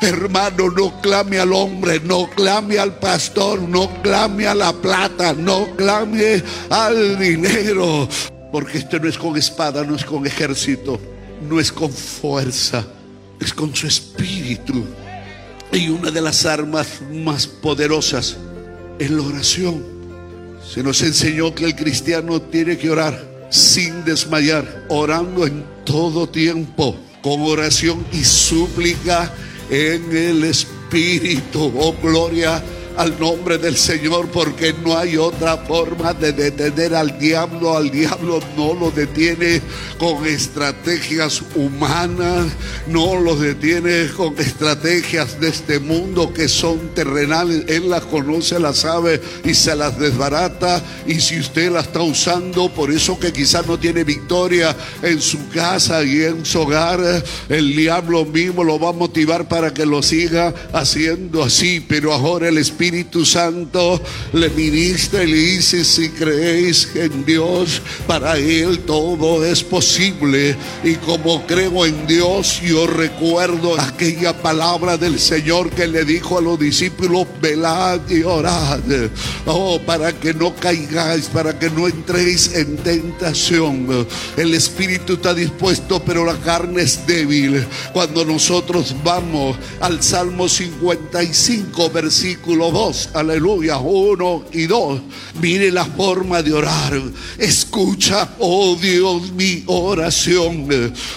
Hermano, no clame al hombre, no clame al pastor, no clame a la plata, no clame al dinero. Porque esto no es con espada, no es con ejército, no es con fuerza, es con su espíritu. Y una de las armas más poderosas es la oración. Se nos enseñó que el cristiano tiene que orar sin desmayar, orando en todo tiempo, con oración y súplica en el Espíritu. Oh, gloria al nombre del Señor porque no hay otra forma de detener al diablo. Al diablo no lo detiene con estrategias humanas, no lo detiene con estrategias de este mundo que son terrenales. Él las conoce, las sabe y se las desbarata. Y si usted la está usando, por eso que quizás no tiene victoria en su casa y en su hogar, el diablo mismo lo va a motivar para que lo siga haciendo así. Pero ahora el Espíritu Espíritu Santo le ministra y le dice, si creéis en Dios, para Él todo es posible. Y como creo en Dios, yo recuerdo aquella palabra del Señor que le dijo a los discípulos, velad y orad. Oh, para que no caigáis, para que no entréis en tentación. El Espíritu está dispuesto, pero la carne es débil. Cuando nosotros vamos al Salmo 55, versículo 2 aleluya, uno y dos. Mire la forma de orar. Escucha, oh Dios, mi oración.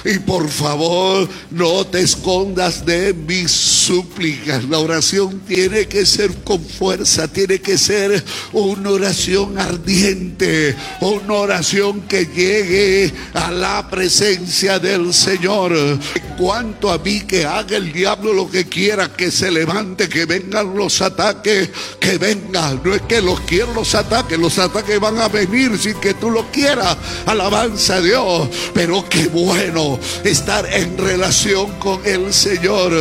Y por favor, no te escondas de mis súplicas. La oración tiene que ser con fuerza, tiene que ser una oración ardiente, una oración que llegue a la presencia del Señor. En cuanto a mí, que haga el diablo lo que quiera, que se levante, que vengan los ataques que venga. No es que los quiero los ataques, los ataques van a venir sin que tú lo quieras. Alabanza a Dios. Pero qué bueno estar en relación con el Señor.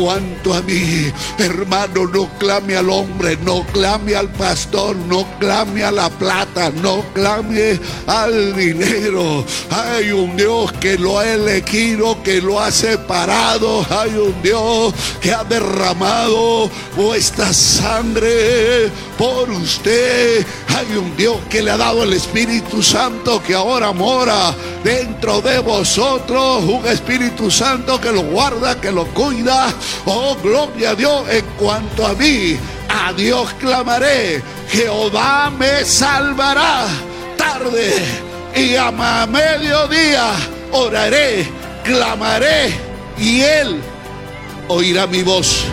Cuanto a mí, hermano, no clame al hombre, no clame al pastor, no clame a la plata, no clame al dinero. Hay un Dios que lo ha elegido, que lo ha separado. Hay un Dios que ha derramado vuestras sangre por usted. Hay un Dios que le ha dado el Espíritu Santo que ahora mora dentro de vosotros. Un Espíritu Santo que lo guarda, que lo cuida. Oh, gloria a Dios. En cuanto a mí, a Dios clamaré. Jehová me salvará. Tarde y a mediodía oraré, clamaré y Él oirá mi voz.